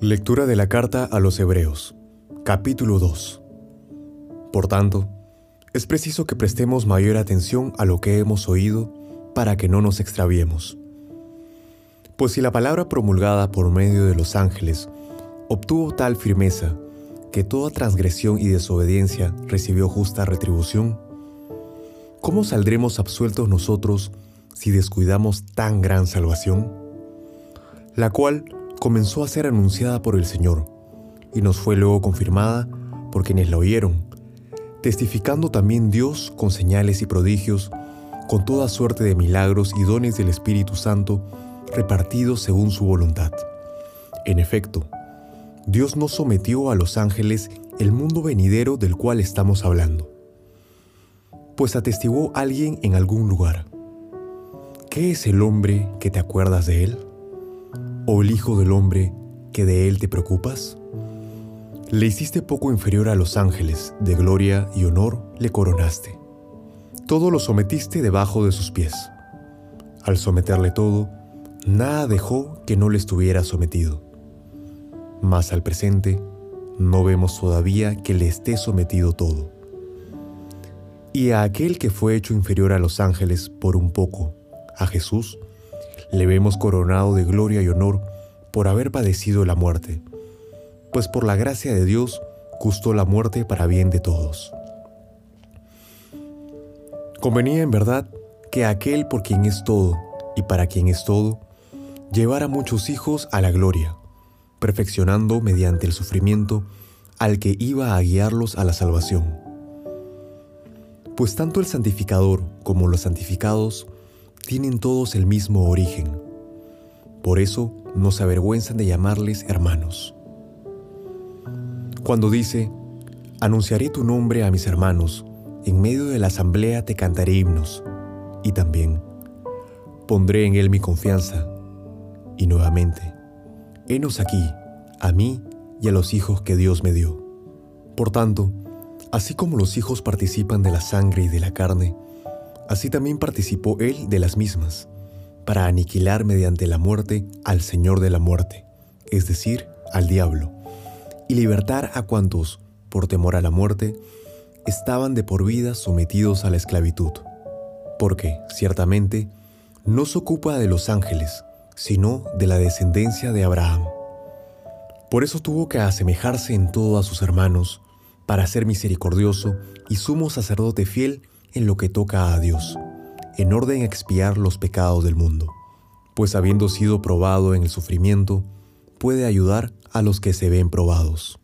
Lectura de la carta a los Hebreos, capítulo 2. Por tanto, es preciso que prestemos mayor atención a lo que hemos oído para que no nos extraviemos. Pues si la palabra promulgada por medio de los ángeles obtuvo tal firmeza que toda transgresión y desobediencia recibió justa retribución, ¿cómo saldremos absueltos nosotros si descuidamos tan gran salvación? La cual comenzó a ser anunciada por el Señor y nos fue luego confirmada por quienes la oyeron, testificando también Dios con señales y prodigios, con toda suerte de milagros y dones del Espíritu Santo repartidos según su voluntad. En efecto, Dios no sometió a los ángeles el mundo venidero del cual estamos hablando, pues atestiguó alguien en algún lugar. ¿Qué es el hombre que te acuerdas de él? ¿O el Hijo del Hombre que de él te preocupas? Le hiciste poco inferior a los ángeles, de gloria y honor le coronaste. Todo lo sometiste debajo de sus pies. Al someterle todo, nada dejó que no le estuviera sometido. Mas al presente, no vemos todavía que le esté sometido todo. Y a aquel que fue hecho inferior a los ángeles por un poco, a Jesús, le vemos coronado de gloria y honor por haber padecido la muerte, pues por la gracia de Dios gustó la muerte para bien de todos. Convenía en verdad que aquel por quien es todo y para quien es todo, llevara muchos hijos a la gloria, perfeccionando mediante el sufrimiento al que iba a guiarlos a la salvación. Pues tanto el santificador como los santificados tienen todos el mismo origen. Por eso no se avergüenzan de llamarles hermanos. Cuando dice, anunciaré tu nombre a mis hermanos, en medio de la asamblea te cantaré himnos, y también, pondré en él mi confianza, y nuevamente, henos aquí, a mí y a los hijos que Dios me dio. Por tanto, así como los hijos participan de la sangre y de la carne, Así también participó él de las mismas, para aniquilar mediante la muerte al Señor de la muerte, es decir, al diablo, y libertar a cuantos, por temor a la muerte, estaban de por vida sometidos a la esclavitud. Porque, ciertamente, no se ocupa de los ángeles, sino de la descendencia de Abraham. Por eso tuvo que asemejarse en todo a sus hermanos, para ser misericordioso y sumo sacerdote fiel en lo que toca a Dios, en orden a expiar los pecados del mundo, pues habiendo sido probado en el sufrimiento, puede ayudar a los que se ven probados.